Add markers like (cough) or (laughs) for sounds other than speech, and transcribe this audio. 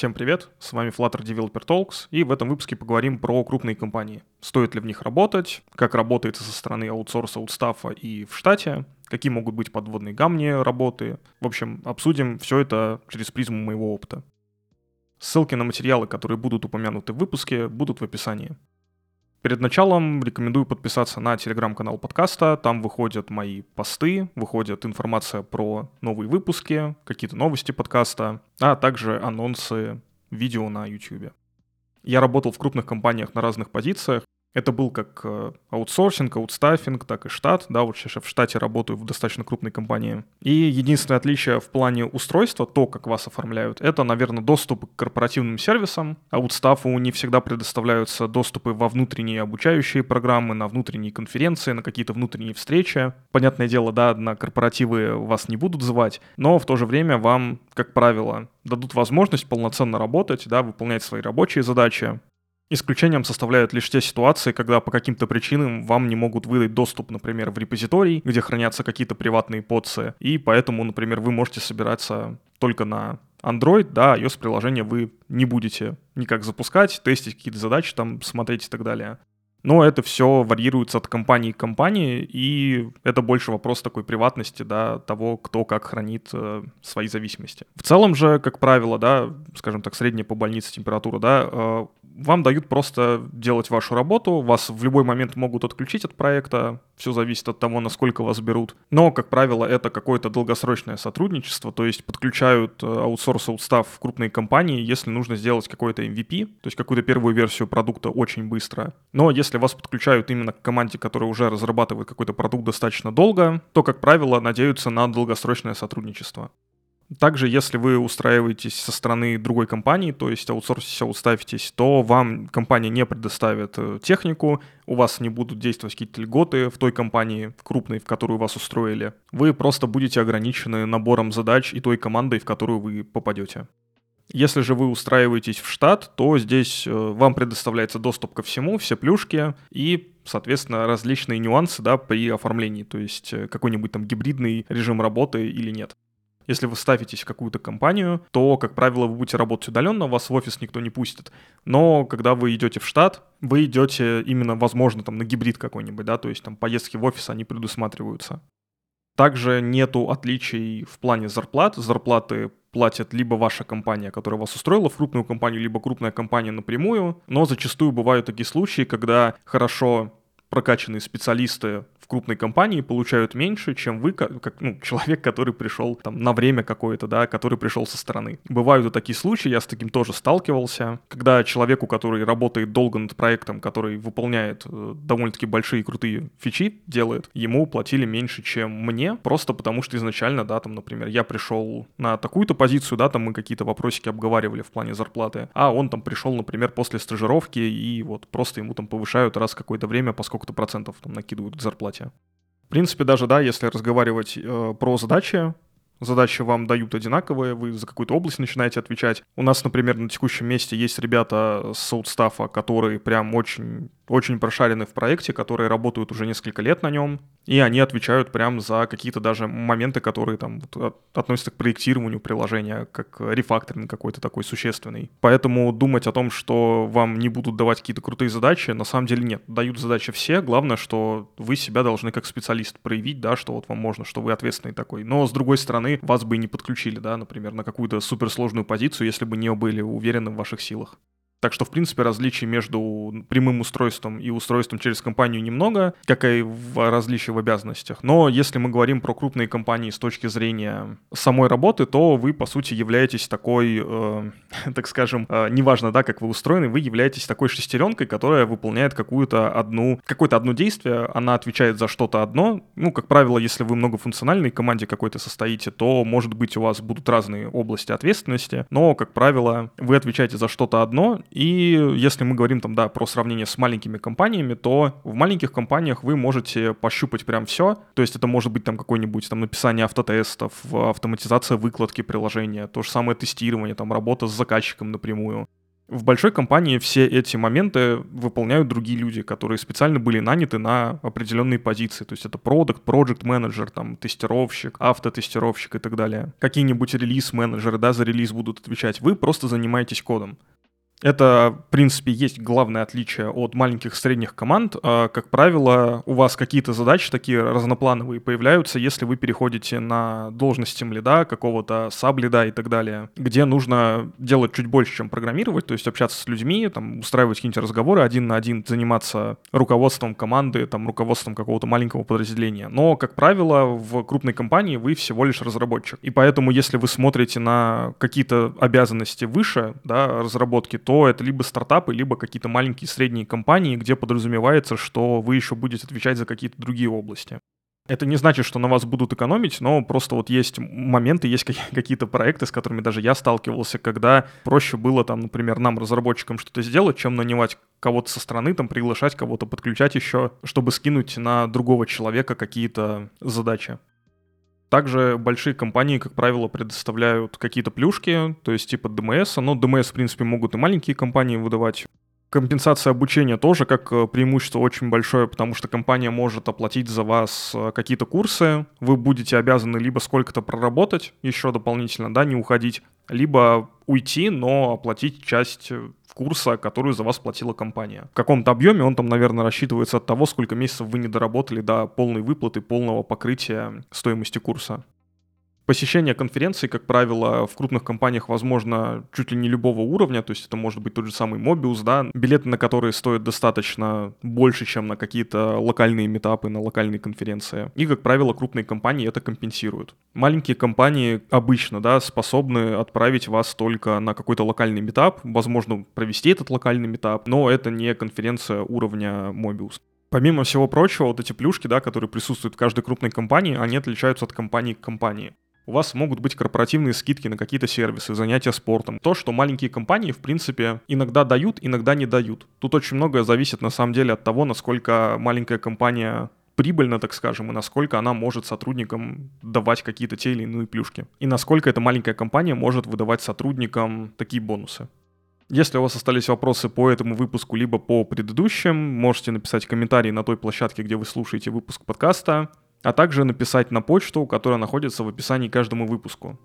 Всем привет, с вами Flutter Developer Talks, и в этом выпуске поговорим про крупные компании. Стоит ли в них работать, как работает со стороны аутсорса, аутстафа и в штате, какие могут быть подводные камни работы. В общем, обсудим все это через призму моего опыта. Ссылки на материалы, которые будут упомянуты в выпуске, будут в описании. Перед началом рекомендую подписаться на телеграм-канал подкаста. Там выходят мои посты, выходит информация про новые выпуски, какие-то новости подкаста, а также анонсы видео на YouTube. Я работал в крупных компаниях на разных позициях, это был как э, аутсорсинг, аутстаффинг, так и штат. Да, вот сейчас я в штате работаю в достаточно крупной компании. И единственное отличие в плане устройства, то, как вас оформляют, это, наверное, доступ к корпоративным сервисам. Аутстафу не всегда предоставляются доступы во внутренние обучающие программы, на внутренние конференции, на какие-то внутренние встречи. Понятное дело, да, на корпоративы вас не будут звать, но в то же время вам, как правило, дадут возможность полноценно работать, да, выполнять свои рабочие задачи, Исключением составляют лишь те ситуации, когда по каким-то причинам вам не могут выдать доступ, например, в репозиторий, где хранятся какие-то приватные подсы, и поэтому, например, вы можете собираться только на Android, да, iOS-приложение вы не будете никак запускать, тестить какие-то задачи, там, смотреть и так далее. Но это все варьируется от компании к компании, и это больше вопрос такой приватности, да, того, кто как хранит э, свои зависимости. В целом же, как правило, да, скажем так, средняя по больнице температура, да, э, вам дают просто делать вашу работу, вас в любой момент могут отключить от проекта, все зависит от того, насколько вас берут. Но, как правило, это какое-то долгосрочное сотрудничество, то есть подключают э, аутсорс аутстав в крупные компании, если нужно сделать какой-то MVP, то есть какую-то первую версию продукта очень быстро. Но если вас подключают именно к команде, которая уже разрабатывает какой-то продукт достаточно долго, то, как правило, надеются на долгосрочное сотрудничество. Также, если вы устраиваетесь со стороны другой компании, то есть аутсорсите, уставитесь, то вам компания не предоставит э, технику, у вас не будут действовать какие-то льготы в той компании крупной, в которую вас устроили. Вы просто будете ограничены набором задач и той командой, в которую вы попадете. Если же вы устраиваетесь в штат, то здесь э, вам предоставляется доступ ко всему, все плюшки и, соответственно, различные нюансы да, при оформлении, то есть э, какой-нибудь там гибридный режим работы или нет. Если вы ставитесь в какую-то компанию, то, как правило, вы будете работать удаленно, вас в офис никто не пустит. Но когда вы идете в штат, вы идете именно, возможно, там на гибрид какой-нибудь, да, то есть там поездки в офис, они предусматриваются. Также нету отличий в плане зарплат. Зарплаты платит либо ваша компания, которая вас устроила в крупную компанию, либо крупная компания напрямую. Но зачастую бывают такие случаи, когда хорошо прокачанные специалисты крупной компании получают меньше, чем вы, как ну, человек, который пришел там на время какое-то, да, который пришел со стороны. Бывают и такие случаи, я с таким тоже сталкивался, когда человеку, который работает долго над проектом, который выполняет э, довольно-таки большие крутые фичи, делает, ему платили меньше, чем мне, просто потому что изначально, да, там, например, я пришел на такую-то позицию, да, там мы какие-то вопросики обговаривали в плане зарплаты, а он там пришел, например, после стажировки, и вот просто ему там повышают раз какое-то время по сколько-то процентов там накидывают к зарплате. В принципе, даже, да, если разговаривать э, про задачи, задачи вам дают одинаковые, вы за какую-то область начинаете отвечать. У нас, например, на текущем месте есть ребята с соудстафа, которые прям очень очень прошарены в проекте, которые работают уже несколько лет на нем, и они отвечают прям за какие-то даже моменты, которые там вот, относятся к проектированию приложения, как рефакторинг какой-то такой существенный. Поэтому думать о том, что вам не будут давать какие-то крутые задачи, на самом деле нет. Дают задачи все, главное, что вы себя должны как специалист проявить, да, что вот вам можно, что вы ответственный такой. Но, с другой стороны, вас бы и не подключили, да, например, на какую-то суперсложную позицию, если бы не были уверены в ваших силах. Так что, в принципе, различий между прямым устройством и устройством через компанию немного, как и в различии в обязанностях. Но если мы говорим про крупные компании с точки зрения самой работы, то вы, по сути, являетесь такой, э, (laughs) так скажем, э, неважно, да, как вы устроены, вы являетесь такой шестеренкой, которая выполняет какую-то одну, какое-то одно действие, она отвечает за что-то одно. Ну, как правило, если вы многофункциональной команде какой-то состоите, то, может быть, у вас будут разные области ответственности, но, как правило, вы отвечаете за что-то одно, и если мы говорим там, да, про сравнение с маленькими компаниями, то в маленьких компаниях вы можете пощупать прям все. То есть это может быть там какое-нибудь там написание автотестов, автоматизация выкладки приложения, то же самое тестирование, там работа с заказчиком напрямую. В большой компании все эти моменты выполняют другие люди, которые специально были наняты на определенные позиции. То есть это продукт, project менеджер, там, тестировщик, автотестировщик и так далее. Какие-нибудь релиз-менеджеры, да, за релиз будут отвечать. Вы просто занимаетесь кодом. Это, в принципе, есть главное отличие от маленьких средних команд. А, как правило, у вас какие-то задачи такие разноплановые появляются, если вы переходите на должность лида, какого-то саблида и так далее, где нужно делать чуть больше, чем программировать, то есть общаться с людьми, там, устраивать какие-нибудь разговоры один на один, заниматься руководством команды, там, руководством какого-то маленького подразделения. Но, как правило, в крупной компании вы всего лишь разработчик. И поэтому, если вы смотрите на какие-то обязанности выше, да, разработки, это либо стартапы, либо какие-то маленькие средние компании, где подразумевается, что вы еще будете отвечать за какие-то другие области. Это не значит, что на вас будут экономить, но просто вот есть моменты, есть (laughs) какие-то проекты, с которыми даже я сталкивался, когда проще было там, например, нам, разработчикам, что-то сделать, чем нанимать кого-то со стороны, там, приглашать кого-то, подключать еще, чтобы скинуть на другого человека какие-то задачи. Также большие компании, как правило, предоставляют какие-то плюшки, то есть типа ДМС, но ДМС, в принципе, могут и маленькие компании выдавать. Компенсация обучения тоже как э, преимущество очень большое, потому что компания может оплатить за вас э, какие-то курсы, вы будете обязаны либо сколько-то проработать еще дополнительно, да, не уходить, либо уйти, но оплатить часть э, курса, которую за вас платила компания. В каком-то объеме он там, наверное, рассчитывается от того, сколько месяцев вы не доработали до полной выплаты, полного покрытия стоимости курса. Посещение конференций, как правило, в крупных компаниях возможно чуть ли не любого уровня, то есть это может быть тот же самый Mobius, да, билеты на которые стоят достаточно больше, чем на какие-то локальные метапы, на локальные конференции. И, как правило, крупные компании это компенсируют. Маленькие компании обычно, да, способны отправить вас только на какой-то локальный метап, возможно, провести этот локальный метап, но это не конференция уровня Mobius. Помимо всего прочего, вот эти плюшки, да, которые присутствуют в каждой крупной компании, они отличаются от компании к компании у вас могут быть корпоративные скидки на какие-то сервисы, занятия спортом. То, что маленькие компании, в принципе, иногда дают, иногда не дают. Тут очень многое зависит на самом деле от того, насколько маленькая компания прибыльна, так скажем, и насколько она может сотрудникам давать какие-то те или иные плюшки. И насколько эта маленькая компания может выдавать сотрудникам такие бонусы. Если у вас остались вопросы по этому выпуску, либо по предыдущим, можете написать комментарий на той площадке, где вы слушаете выпуск подкаста а также написать на почту, которая находится в описании к каждому выпуску.